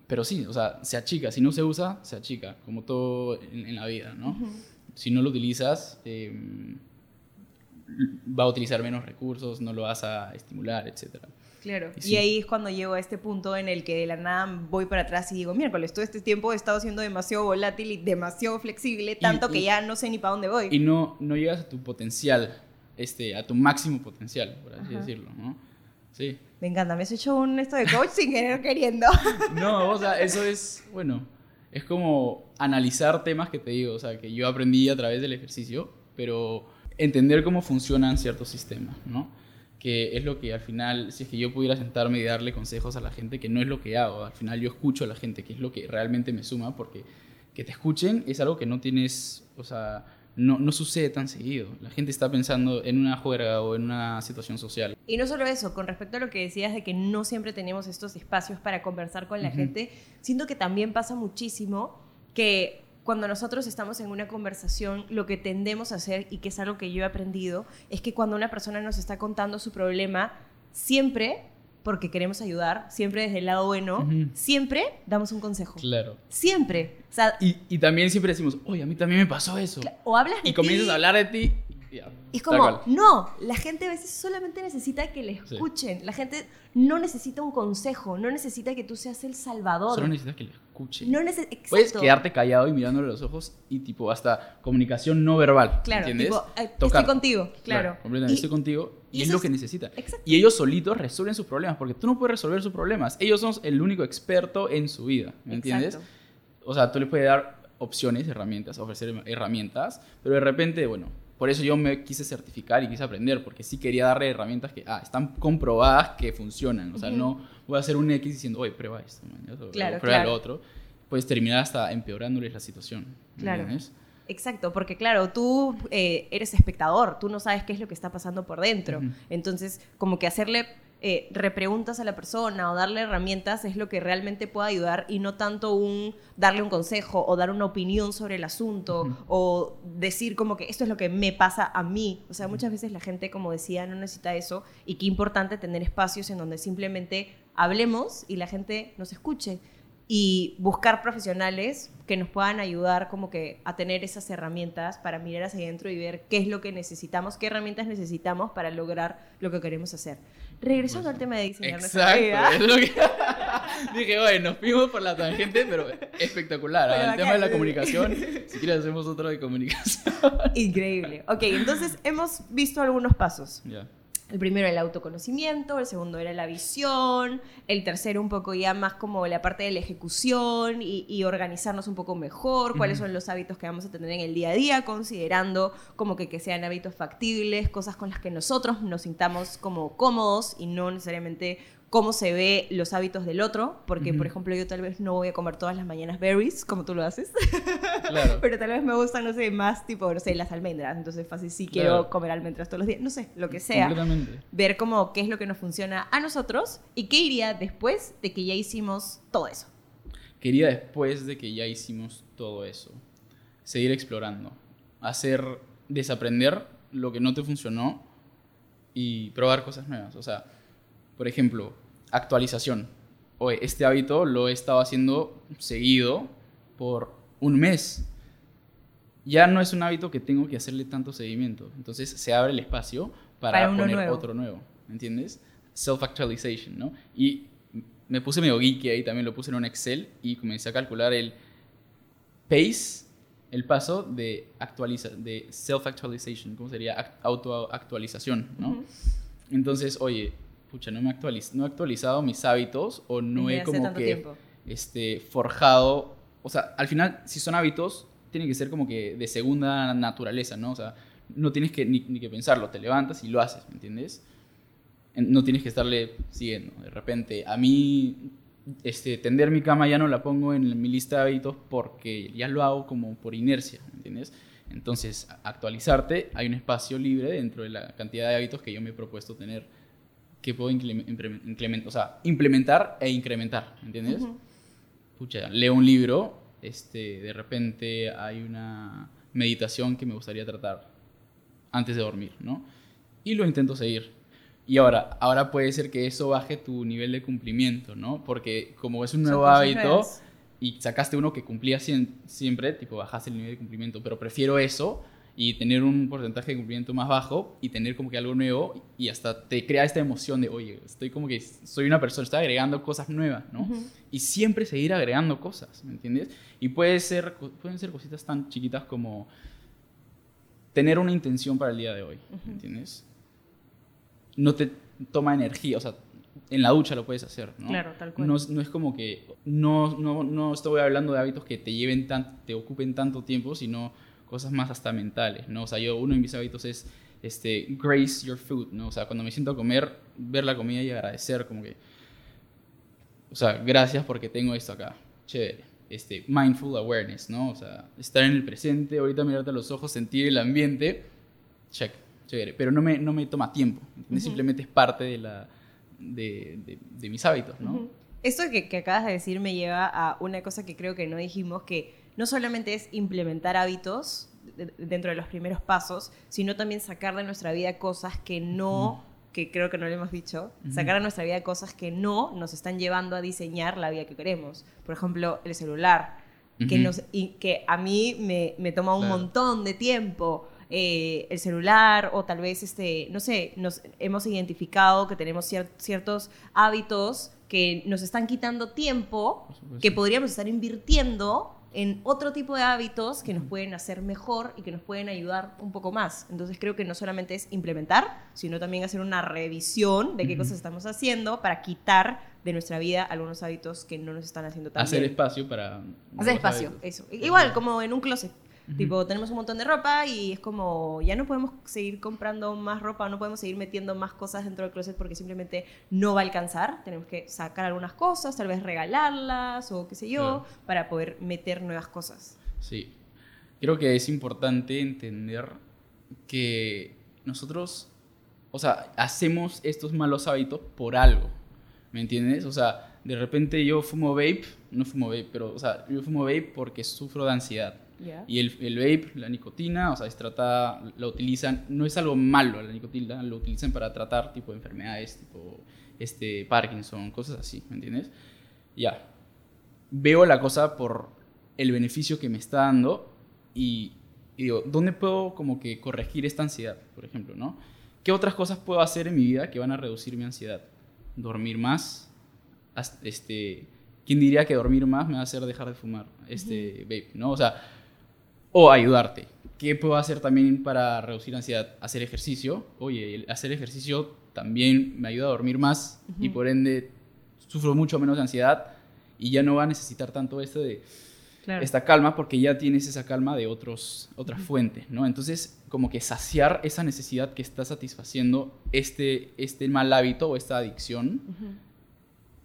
pero sí, o sea, se achica. Si no se usa, se achica, como todo en, en la vida, ¿no? Ujú. Si no lo utilizas, eh, va a utilizar menos recursos, no lo vas a estimular, etcétera. Claro. Y ahí es cuando llego a este punto en el que de la nada voy para atrás y digo, miércoles, todo este tiempo he estado siendo demasiado volátil y demasiado flexible, tanto que y- ya no sé ni para dónde voy. y no, no llegas a tu potencial, este, a tu máximo potencial, por así Ajá. decirlo, ¿no? Sí. Me encanta, me has hecho un esto de coach sin querer queriendo. No, o sea, eso es, bueno, es como analizar temas que te digo, o sea, que yo aprendí a través del ejercicio, pero entender cómo funcionan ciertos sistemas, ¿no? Que es lo que al final, si es que yo pudiera sentarme y darle consejos a la gente, que no es lo que hago, al final yo escucho a la gente, que es lo que realmente me suma, porque que te escuchen es algo que no tienes, o sea, no, no sucede tan seguido. La gente está pensando en una juerga o en una situación social. Y no solo eso, con respecto a lo que decías de que no siempre tenemos estos espacios para conversar con la Ujú. gente, siento que también pasa muchísimo que cuando nosotros estamos en una conversación, lo que tendemos a hacer, y que es algo que yo he aprendido, es que cuando una persona nos está contando su problema, siempre, porque queremos ayudar, siempre desde el lado bueno, siempre damos un consejo. Claro. Siempre. O sea, Y, y también siempre decimos, oye, a mí también me pasó eso. o hablas de Y comienzas ti, a hablar de ti. Ya, Y es como, no, la gente a veces solamente necesita que le Sí. escuchen. La gente no necesita un consejo, no necesita que tú seas el salvador. Solo necesitas que le escuchen. no. Puedes quedarte callado y mirándole a los ojos y tipo hasta comunicación no verbal. Claro, ¿Entiendes? tipo, eh, estoy contigo, claro. completamente, Y- estoy contigo y, y es lo que necesita. Exacto. Y ellos solitos resuelven sus problemas porque tú no puedes resolver sus problemas. Ellos son el único experto en su vida. ¿Me entiendes? Exacto. O sea, tú les puedes dar opciones, herramientas, ofrecer herramientas, pero de repente, bueno, por eso yo me quise certificar y quise aprender, porque sí quería darle herramientas que ah, están comprobadas que funcionan. O sea, Ujú. no voy a hacer un X diciendo, oye, prueba esto, man, o Claro, prueba claro. lo otro. Puedes terminar hasta empeorándoles la situación. ¿me Claro. entiendes? Exacto, porque claro, tú eh, eres espectador, tú no sabes qué es lo que está pasando por dentro. Entonces, como que hacerle eh, repreguntas a la persona o darle herramientas es lo que realmente puede ayudar y no tanto un darle un consejo o dar una opinión sobre el asunto Ujú. o decir como que esto es lo que me pasa a mí. O sea, muchas veces la gente, como decía, no necesita eso y qué importante tener espacios en donde simplemente hablemos y la gente nos escuche y buscar profesionales que nos puedan ayudar como que a tener esas herramientas para mirar hacia adentro y ver qué es lo que necesitamos, qué herramientas necesitamos para lograr lo que queremos hacer. Regresando al tema de diseñar Exacto. lo que- Dije, oye, nos fuimos por la tangente, pero espectacular. Pero ¿ah? El tema de la comunicación, si quieres hacemos otro de comunicación. Increíble. Ok, entonces hemos visto algunos pasos. ya. El primero el autoconocimiento, el segundo era la visión, el tercero un poco ya más como la parte de la ejecución y, y organizarnos un poco mejor, cuáles son los hábitos que vamos a tener en el día a día, considerando como que, que sean hábitos factibles, cosas con las que nosotros nos sintamos como cómodos y no necesariamente cómo se ve los hábitos del otro, porque Ujú. por ejemplo yo tal vez no voy a comer todas las mañanas berries como tú lo haces. Claro. Pero tal vez me gustan, no sé, más tipo, no sé, las almendras. Entonces, fácil, sí Claro. quiero comer almendras todos los días. No sé, lo que sea. Ver como qué es lo que nos funciona a nosotros y qué iría después de que ya hicimos todo eso. Quería después de que ya hicimos todo eso, seguir explorando, hacer, desaprender lo que no te funcionó y probar cosas nuevas. O sea, por ejemplo, actualización. Oye, este hábito lo he estado haciendo seguido por un mes. Ya no es un hábito que tengo que hacerle tanto seguimiento. Entonces se abre el espacio para, Para poner nuevo. otro nuevo. ¿Me entiendes? Self-actualization, ¿no? Y me puse medio geeky ahí, también lo puse en un Excel y comencé a calcular el pace, el paso de, actualiza de self-actualization, ¿cómo sería? Act- Autoactualización, ¿no? Ujú. Entonces, oye, pucha, no, me actualiz no he actualizado mis hábitos o no Desde he como que tiempo. este, forjado, o sea, al final, si son hábitos, tienen que ser como que de segunda naturaleza, ¿no? O sea, no tienes que ni, ni que pensarlo, te levantas y lo haces, ¿me entiendes? En- No tienes que estarle siguiendo. De repente, a mí, este, tender mi cama ya no la pongo en mi lista de hábitos porque ya lo hago como por inercia, ¿me entiendes? Entonces, actualizarte, hay un espacio libre dentro de la cantidad de hábitos que yo me he propuesto tener que puedo increme- implemen- incremen- o sea, implementar e incrementar, ¿me entiendes? Ujú. pucha, leo un libro, este, de repente hay una meditación que me gustaría tratar antes de dormir, ¿no? Y lo intento seguir. Y ahora, ahora puede ser que eso baje tu nivel de cumplimiento, ¿no? Porque como es un nuevo hábito y sacaste uno que cumplía siempre, tipo bajaste el nivel de cumplimiento, pero prefiero eso y tener un porcentaje de cumplimiento más bajo y tener como que algo nuevo y hasta te crea esta emoción de, oye, estoy como que soy una persona, estoy agregando cosas nuevas, ¿no? Y siempre seguir agregando cosas, ¿me entiendes? Y puede ser, pueden ser cositas tan chiquitas como tener una intención para el día de hoy, ¿me entiendes? No te toma energía, o sea, en la ducha lo puedes hacer, ¿no? Claro, tal cual. No, es- no es como que, no, no, no estoy hablando de hábitos que te lleven tan, te ocupen tanto tiempo, sino cosas más hasta mentales, ¿no? O sea, yo, uno de mis hábitos es, este, grace your food, ¿no? O sea, cuando me siento a comer, ver la comida y agradecer, como que, o sea, gracias porque tengo esto acá. Chévere. Este, mindful awareness, ¿no? O sea, estar en el presente, ahorita mirarte a los ojos, sentir el ambiente. Check. Chévere. Pero no me, no me toma tiempo. ¿entiendes? Ujú. Simplemente es parte de, la, de, de- de mis hábitos, ¿no? Ujú. Esto que, que acabas de decir me lleva a una cosa que creo que no dijimos, que no solamente es implementar hábitos de- dentro de los primeros pasos, sino también sacar de nuestra vida cosas que no que creo que no lo hemos dicho, sacar a nuestra vida cosas que no nos están llevando a diseñar la vida que queremos. Por ejemplo, el celular, que, nos, y que a mí me, me toma un Claro. montón de tiempo. eh, el celular o tal vez, este, no sé, nos hemos identificado que tenemos cier- ciertos hábitos que nos están quitando tiempo que podríamos estar invirtiendo en otro tipo de hábitos que nos pueden hacer mejor y que nos pueden ayudar un poco más. Entonces creo que no solamente es implementar, sino también hacer una revisión de qué Ujú. cosas estamos haciendo para quitar de nuestra vida algunos hábitos que no nos están haciendo tan Hacer bien. espacio para... Hacer espacio, hábitos. eso. Igual, como en un closet. Tipo, tenemos un montón de ropa y es como, ya no podemos seguir comprando más ropa, no podemos seguir metiendo más cosas dentro del closet porque simplemente no va a alcanzar. Tenemos que sacar algunas cosas, tal vez regalarlas o qué sé yo, Claro. para poder meter nuevas cosas. Sí. Creo que es importante entender que nosotros, o sea, hacemos estos malos hábitos por algo. ¿Me entiendes? O sea, de repente yo fumo vape, no fumo vape, pero, o sea, yo fumo vape porque sufro de ansiedad. ¿Ya? Y el, el vape, la nicotina, o sea, es tratada, la utilizan, no es algo malo la nicotina, lo utilizan para tratar tipo de enfermedades, tipo este, Parkinson, cosas así, ¿me entiendes? Ya. Veo la cosa por el beneficio que me está dando y, y digo, ¿dónde puedo como que corregir esta ansiedad, por ejemplo, no? ¿Qué otras cosas puedo hacer en mi vida que van a reducir mi ansiedad? Dormir más, este, ¿quién diría que dormir más me va a hacer dejar de fumar este vape, no? O sea, o ayudarte. ¿Qué puedo hacer también para reducir ansiedad? Hacer ejercicio. Oye, el hacer ejercicio también me ayuda a dormir más y por ende sufro mucho menos de ansiedad y ya no va a necesitar tanto esto de Claro. esta calma porque ya tienes esa calma de otros, otras fuentes, ¿no? Entonces, como que saciar esa necesidad que está satisfaciendo este, este mal hábito o esta adicción,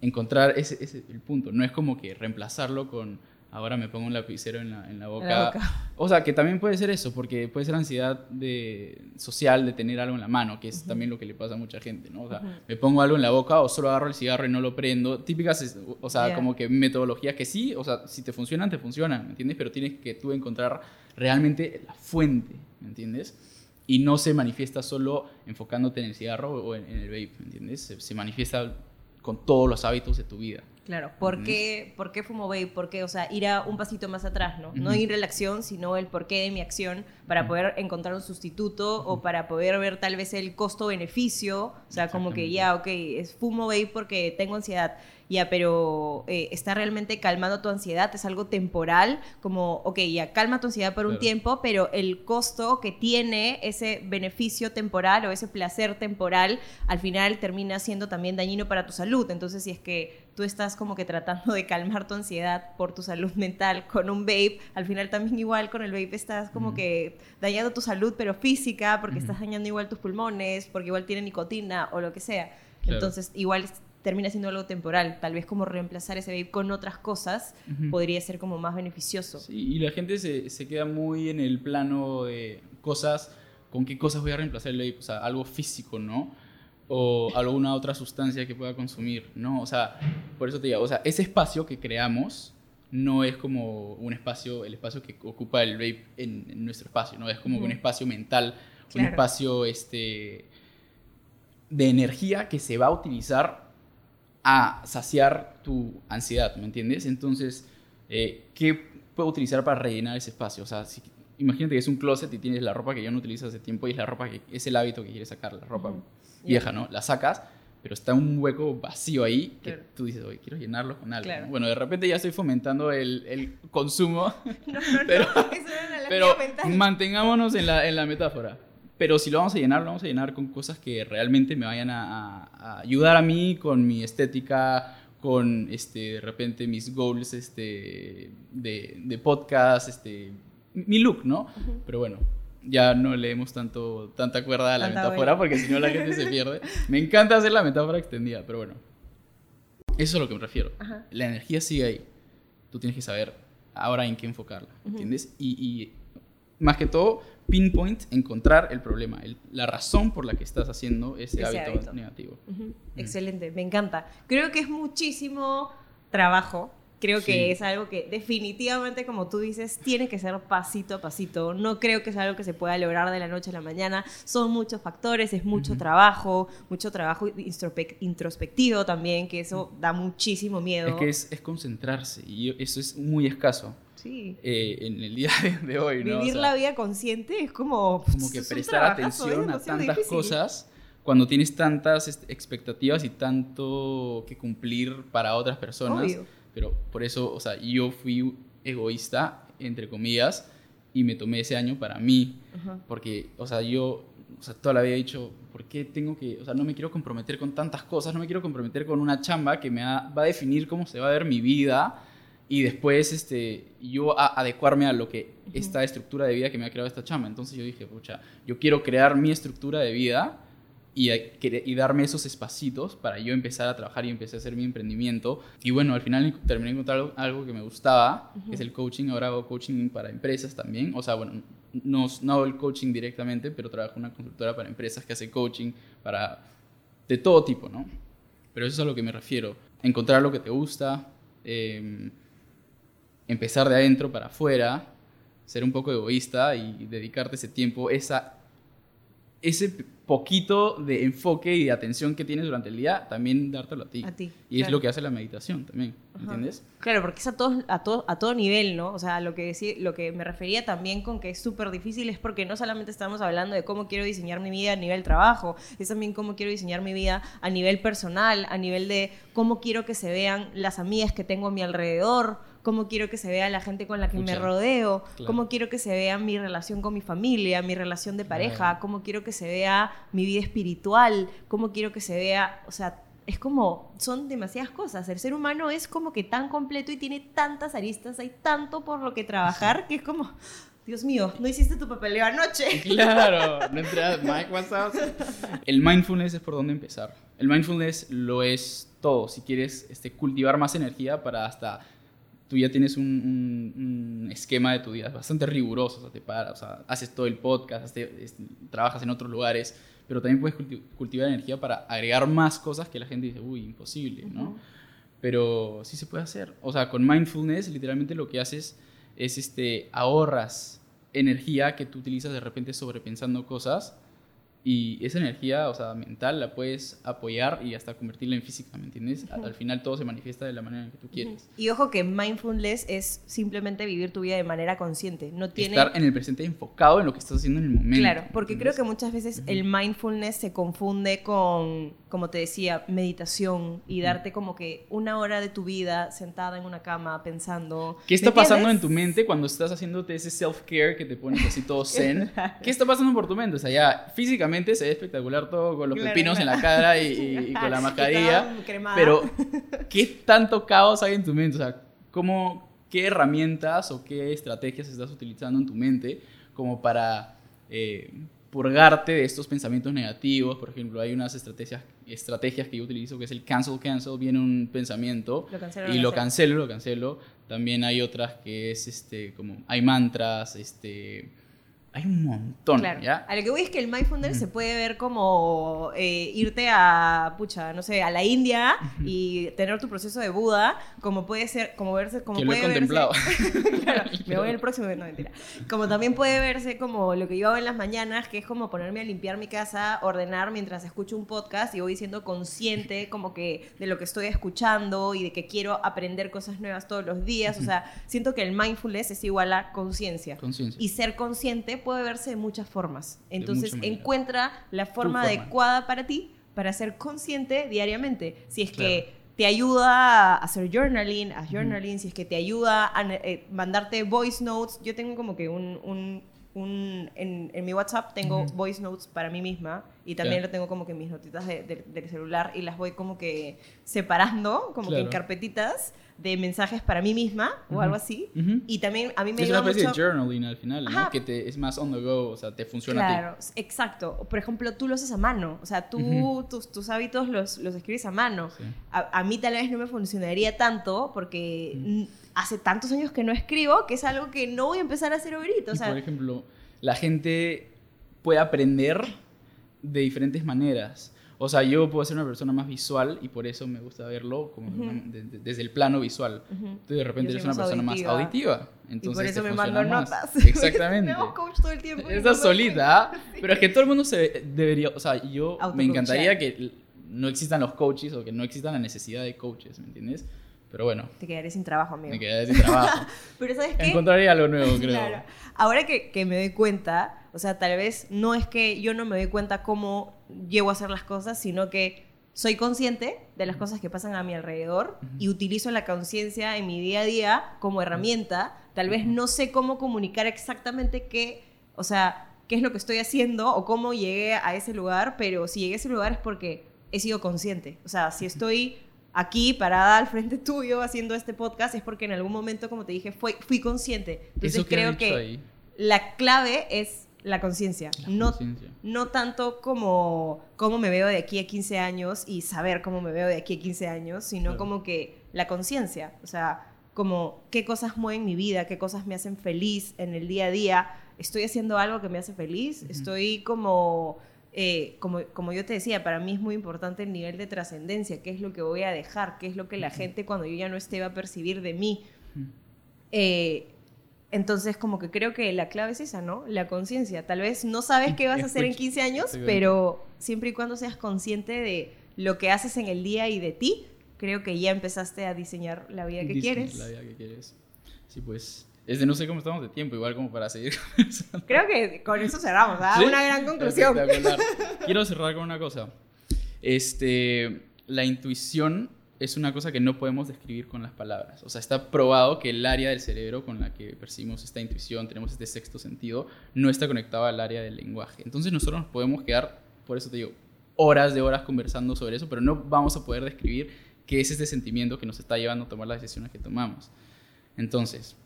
encontrar ese, ese el punto. No es como que reemplazarlo con ahora me pongo un lapicero en la, en la boca. La boca. O sea, que también puede ser eso, porque puede ser ansiedad de, social de tener algo en la mano, que es también lo que le pasa a mucha gente, ¿no? O sea, Ujú. me pongo algo en la boca o solo agarro el cigarro y no lo prendo. Típicas, o sea, Ya. como que metodologías que sí, o sea, si te funcionan, te funcionan, ¿me entiendes? Pero tienes que tú encontrar realmente la fuente, ¿me entiendes? Y no se manifiesta solo enfocándote en el cigarro o en, en el vape, ¿me entiendes? Se, se manifiesta con todos los hábitos de tu vida. Claro, ¿por qué, ¿por qué fumo vape? ¿Por qué? O sea, ir a un pasito más atrás, ¿no? No ir a la acción, sino el porqué de mi acción para poder encontrar un sustituto o para poder ver tal vez el costo-beneficio. O sea, como que ya, ok, es fumo vape porque tengo ansiedad. Ya, pero eh, ¿está realmente calmando tu ansiedad? ¿Es algo temporal? Como, ok, ya calma tu ansiedad por un Claro. tiempo, pero el costo que tiene ese beneficio temporal o ese placer temporal al final termina siendo también dañino para tu salud. Entonces, si es que tú estás como que tratando de calmar tu ansiedad por tu salud mental con un vape, al final también igual con el vape estás como que dañando tu salud, pero física, porque estás dañando igual tus pulmones, porque igual tiene nicotina o lo que sea. Claro. Entonces, igual termina siendo algo temporal. Tal vez como reemplazar ese vape con otras cosas podría ser como más beneficioso. Sí, y la gente se, se queda muy en el plano de cosas, con qué cosas voy a reemplazar el vape, o sea, algo físico, ¿no? O alguna otra sustancia que pueda consumir, ¿no? O sea, por eso te digo, o sea, ese espacio que creamos no es como un espacio, el espacio que ocupa el vape en, en nuestro espacio, ¿no? Es como un espacio mental, un espacio, este, de energía que se va a utilizar a saciar tu ansiedad, ¿me entiendes? Entonces, eh, ¿qué puedo utilizar para rellenar ese espacio? O sea, si- imagínate que es un closet y tienes la ropa que ya no utilizas hace tiempo y es la ropa que es el hábito que quieres sacar, la ropa Ujú. vieja, ¿no? La sacas, pero está un hueco vacío ahí que Claro. tú dices, oye, quiero llenarlo con algo. Claro. ¿no? Bueno, de repente ya estoy fomentando el, el consumo, No, no, Pero- no, eso era una pero mantengámonos en la, en la metáfora. Pero si lo vamos a llenar, lo vamos a llenar con cosas que realmente me vayan a, a- a ayudar a mí con mi estética, con este, de repente mis goals este, de, de podcast, este, mi look, ¿no? Pero bueno, ya no leemos tanto, tanta cuerda a la Tanta metáfora porque si no la gente se pierde. Me encanta hacer la metáfora extendida, pero bueno. Eso es a lo que me refiero. Ajá. La energía sigue ahí. Tú tienes que saber ahora en qué enfocarla. ¿entiendes? Y, y más que todo, pinpoint, encontrar el problema, el- la razón por la que estás haciendo ese, Ese hábito, hábito. negativo. Excelente, me encanta. Creo que es muchísimo trabajo Creo Sí. que es algo que definitivamente, como tú dices, tiene que ser pasito a pasito. No creo que es algo que se pueda lograr de la noche a la mañana. Son muchos factores, es mucho trabajo, mucho trabajo introspec- introspectivo también, que eso da muchísimo miedo. Es que es, es concentrarse y eso es muy escaso Sí. eh, en el día de, hoy, ¿no? O Vivir sea, la vida consciente es como... como que prestar atención a tantas difícil. cosas cuando tienes tantas este, expectativas y tanto que cumplir para otras personas. Obvio. Pero por eso, o sea, yo fui egoísta, entre comillas, y me tomé ese año para mí. Porque, o sea, yo o sea, toda la vida he dicho, ¿por qué tengo que, o sea, no me quiero comprometer con tantas cosas, no me quiero comprometer con una chamba que me va a definir cómo se va a ver mi vida y después este, yo a- adecuarme a lo que esta estructura de vida que me ha creado esta chamba. Entonces yo dije, pucha, yo quiero crear mi estructura de vida y, y darme esos espacitos para yo empezar a trabajar y empecé a hacer mi emprendimiento. Y bueno, al final terminé encontrando algo, que me gustaba, que es el coaching. Ahora hago coaching para empresas también. O sea, bueno, no, no hago el coaching directamente, pero trabajo en una consultora para empresas que hace coaching para de todo tipo, ¿no? Pero eso es a lo que me refiero. Encontrar lo que te gusta, eh, empezar de adentro para afuera, ser un poco egoísta y dedicarte ese tiempo, esa, ese poquito de enfoque y de atención que tienes durante el día, también dártelo a ti. A ti, Y es lo que hace la meditación también, Ajá. ¿entiendes? Claro, porque es a todo, a todo, a todo nivel, ¿no? O sea, lo que, decí- lo que me refería también con que es súper difícil es porque no solamente estamos hablando de cómo quiero diseñar mi vida a nivel trabajo, es también cómo quiero diseñar mi vida a nivel personal, a nivel de cómo quiero que se vean las amigas que tengo a mi alrededor, cómo quiero que se vea la gente con la que me rodeo, claro. cómo quiero que se vea mi relación con mi familia, mi relación de pareja, Claro. cómo quiero que se vea mi vida espiritual, cómo quiero que se vea, o sea, es como, son demasiadas cosas. El ser humano es como que tan completo y tiene tantas aristas, hay tanto por lo que trabajar, que es como, Dios mío, no hiciste tu papeleo anoche. Claro, no entras, Mike, what's up? El mindfulness es por dónde empezar. El mindfulness lo es todo. Si quieres este, cultivar más energía para hasta tú ya tienes un, un- un esquema de tu vida bastante riguroso, o sea, te paras, o sea, haces todo el podcast, haces- es- trabajas en otros lugares, pero también puedes culti- cultivar energía para agregar más cosas que la gente dice, uy, imposible, ¿no? Ujú. Pero sí se puede hacer. O sea, con mindfulness literalmente lo que haces es este, ahorras energía que tú utilizas de repente sobrepensando cosas y esa energía, o sea, mental, la puedes apoyar y hasta convertirla en física, ¿me entiendes? Al- Al final todo se manifiesta de la manera en que tú quieres. Y ojo que mindfulness es simplemente vivir tu vida de manera consciente, no tiene... Estar en el presente enfocado en lo que estás haciendo en el momento. Claro, porque creo ¿entiendes? que muchas veces el mindfulness se confunde con, como te decía, meditación y darte como que una hora de tu vida sentada en una cama pensando. ¿Qué está ¿me pasando en tu mente cuando estás haciéndote ese self-care que te pones así todo zen? ¿Qué está pasando por tu mente? O sea, ya físicamente se ve espectacular todo con los Claro, pepinos en la cara y, y- y con la mascarilla. Pero, ¿qué tanto caos hay en tu mente? O sea, ¿cómo, ¿qué herramientas o qué estrategias estás utilizando en tu mente como para eh, purgarte de estos pensamientos negativos? Por ejemplo, hay unas estrategias, estrategias que yo utilizo que es el cancel, cancel. Viene un pensamiento Lo cancelo, y lo lo cancelo. cancelo, lo cancelo. También hay otras que es este, como, hay mantras, este, hay un montón, Claro. ¿ya? A lo que voy es que el mindfulness se puede ver como eh, irte a, pucha, no sé, a la India y tener tu proceso de Buda, como puede ser, como verse, como que lo he puede verse- contemplado. Claro, me voy el próximo, no mentira. Como también puede verse como lo que yo hago en las mañanas, que es como ponerme a limpiar mi casa, ordenar mientras escucho un podcast y voy siendo consciente como que de lo que estoy escuchando y de que quiero aprender cosas nuevas todos los días. O sea, siento que el mindfulness es igual a conciencia. Conciencia. Y ser consciente puede verse de muchas formas. Entonces, encuentra la forma forma. adecuada para ti para ser consciente diariamente. Si es que Claro. te ayuda a hacer journaling, a journaling, si es que te ayuda a eh, mandarte voice notes. Yo tengo como que un... un- un- en, en mi WhatsApp tengo voice notes para mí misma y también Ya. lo tengo como que en mis notitas de- de- del celular y las voy como que separando, como que en Claro. carpetitas de mensajes para mí misma o algo así. Ujú. Y también a mí me es una ayuda especie mucho... de journaling al final, ¿no? Ajá. Que te, es más on the go, o sea, te funciona a ti. Claro, exacto. Por ejemplo, tú lo haces a mano. O sea, tú Ujú. tus, tus hábitos los, los escribes a mano. Sí. A, a mí tal vez no me funcionaría tanto porque hace tantos años que no escribo que es algo que no voy a empezar a hacer ahorita. O Y, sea, por ejemplo, la gente puede aprender de diferentes maneras. O sea, yo puedo ser una persona más visual y por eso me gusta verlo como de- de- desde el plano visual. Tú de repente eres una persona auditiva. más auditiva. y Entonces por eso me mando más. notas. Exactamente. me hago coach todo el tiempo. y no Estás solita, ¿ah? pero es que todo el mundo se debería, o sea, yo me encantaría que no existan los coaches o que no exista la necesidad de coaches, ¿me entiendes? Pero bueno, Te quedaré sin trabajo, amigo. me quedé sin trabajo. Pero ¿sabes qué? Encontraría algo nuevo, creo. Claro. Ahora que, que me doy cuenta, o sea, tal vez no es que yo no me doy cuenta cómo llego a hacer las cosas, sino que soy consciente de las cosas que pasan a mi alrededor y utilizo la conciencia en mi día a día como herramienta. Tal vez no sé cómo comunicar exactamente qué, o sea, qué es lo que estoy haciendo o cómo llegué a ese lugar, pero si llegué a ese lugar es porque he sido consciente. O sea, si estoy aquí parada al frente tuyo haciendo este podcast es porque en algún momento, como te dije, fui, fui consciente. Entonces Eso que creo que ahí, la clave es la conciencia. No, no tanto como cómo me veo de aquí a 15 años y saber cómo me veo de aquí a 15 años, sino Claro. como que la conciencia. O sea, como qué cosas mueven mi vida, qué cosas me hacen feliz en el día a día. Estoy haciendo algo que me hace feliz. Estoy como... eh, como, como yo te decía, para mí es muy importante el nivel de trascendencia, qué es lo que voy a dejar, qué es lo que la gente cuando yo ya no esté va a percibir de mí. Eh, entonces, como que creo que la clave es esa, ¿no? La conciencia. Tal vez no sabes qué vas a hacer en Escucha- 15 años, pero siempre y cuando seas consciente de lo que haces en el día y de ti, creo que ya empezaste a diseñar la vida que Disney, quieres. La vida que quieres. Sí, pues. Es de no sé cómo estamos de tiempo, igual como para seguir. Creo que con eso cerramos, ¿ah? ¿Sí? Una gran conclusión. Quiero cerrar con una cosa. Este, la intuición es una cosa que no podemos describir con las palabras. O sea, está probado que el área del cerebro con la que percibimos esta intuición, tenemos este sexto sentido, no está conectado al área del lenguaje. Entonces nosotros nos podemos quedar, por eso te digo, horas de horas conversando sobre eso, pero no vamos a poder describir qué es este sentimiento que nos está llevando a tomar las decisiones que tomamos. Entonces,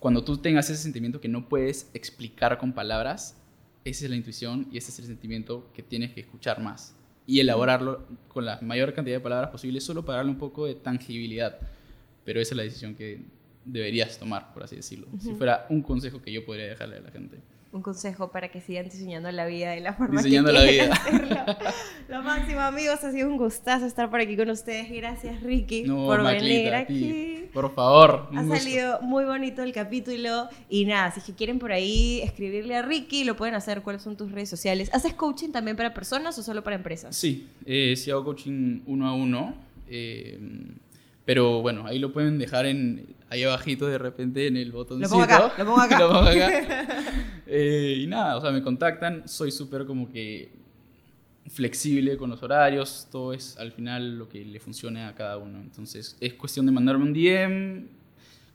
cuando tú tengas ese sentimiento que no puedes explicar con palabras, esa es la intuición y ese es el sentimiento que tienes que escuchar más y elaborarlo con la mayor cantidad de palabras posible solo para darle un poco de tangibilidad. Pero esa es la decisión que deberías tomar, por así decirlo. Si fuera un consejo que yo podría dejarle a la gente. Un consejo para que sigan diseñando la vida de la forma Diseñando que la vida. hacerlo. Lo máximo, amigos. Ha sido un gustazo estar por aquí con ustedes. Gracias, Ricky, No, por Maclita, venir aquí. Por favor. Ha gusto. salido muy bonito el capítulo y nada, si es que quieren por ahí escribirle a Ricky, lo pueden hacer. ¿Cuáles son tus redes sociales? ¿Haces coaching también para personas o solo para empresas? Sí, eh, sí hago coaching uno a uno. eh, pero bueno, ahí lo pueden dejar en, ahí abajito de repente en el botoncito. pongo acá, lo pongo acá. Lo pongo acá. Eh, y nada, o sea, me contactan. Soy súper como que flexible con los horarios. Todo es al final lo que le funcione a cada uno. Entonces es cuestión de mandarme un DM,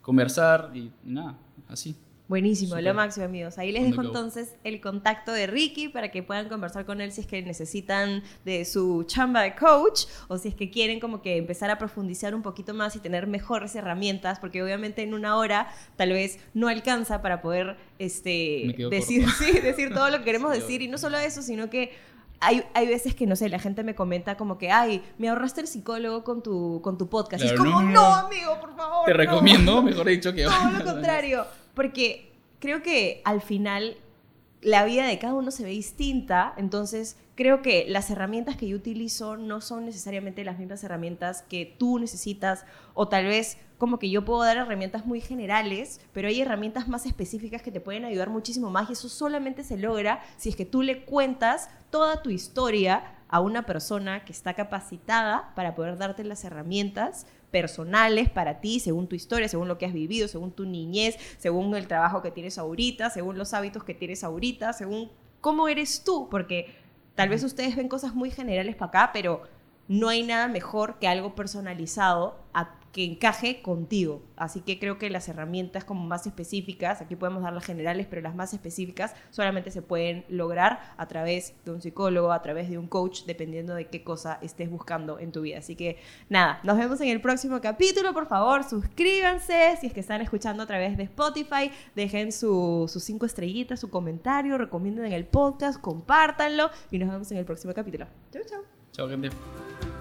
conversar y, y nada, así. Buenísimo, lo máximo, amigos. Ahí les dejo entonces el contacto de Ricky para que puedan conversar con él si es que necesitan de su chamba de coach o si es que quieren como que empezar a profundizar un poquito más y tener mejores herramientas, porque obviamente en una hora tal vez no alcanza para poder este, decir, sí, decir todo lo que queremos Sí, decir. Y no solo eso, sino que hay, hay veces que, no sé, la gente me comenta como que, ay, me ahorraste el psicólogo con tu, con tu podcast. y es Claro, como, no, no, no, no. amigo, por favor. Te no". recomiendo, mejor dicho, que... Todo lo contrario, porque creo que al final la vida de cada uno se ve distinta, entonces creo que las herramientas que yo utilizo no son necesariamente las mismas herramientas que tú necesitas o tal vez como que yo puedo dar herramientas muy generales, pero hay herramientas más específicas que te pueden ayudar muchísimo más y eso solamente se logra si es que tú le cuentas toda tu historia a una persona que está capacitada para poder darte las herramientas personales para ti, según tu historia, según lo que has vivido, según tu niñez, según el trabajo que tienes ahorita, según los hábitos que tienes ahorita, según cómo eres tú, porque tal vez ustedes ven cosas muy generales para acá, pero no hay nada mejor que algo personalizado a- que encaje contigo. Así que creo que las herramientas como más específicas, aquí podemos dar las generales, pero las más específicas solamente se pueden lograr a través de un psicólogo, a través de un coach, dependiendo de qué cosa estés buscando en tu vida. Así que nada, nos vemos en el próximo capítulo. Por favor, suscríbanse. Si es que están escuchando a través de Spotify, dejen su- sus cinco estrellitas, su comentario, recomienden el podcast, compártanlo y nos vemos en el próximo capítulo. Chau, chau. Chao, gente.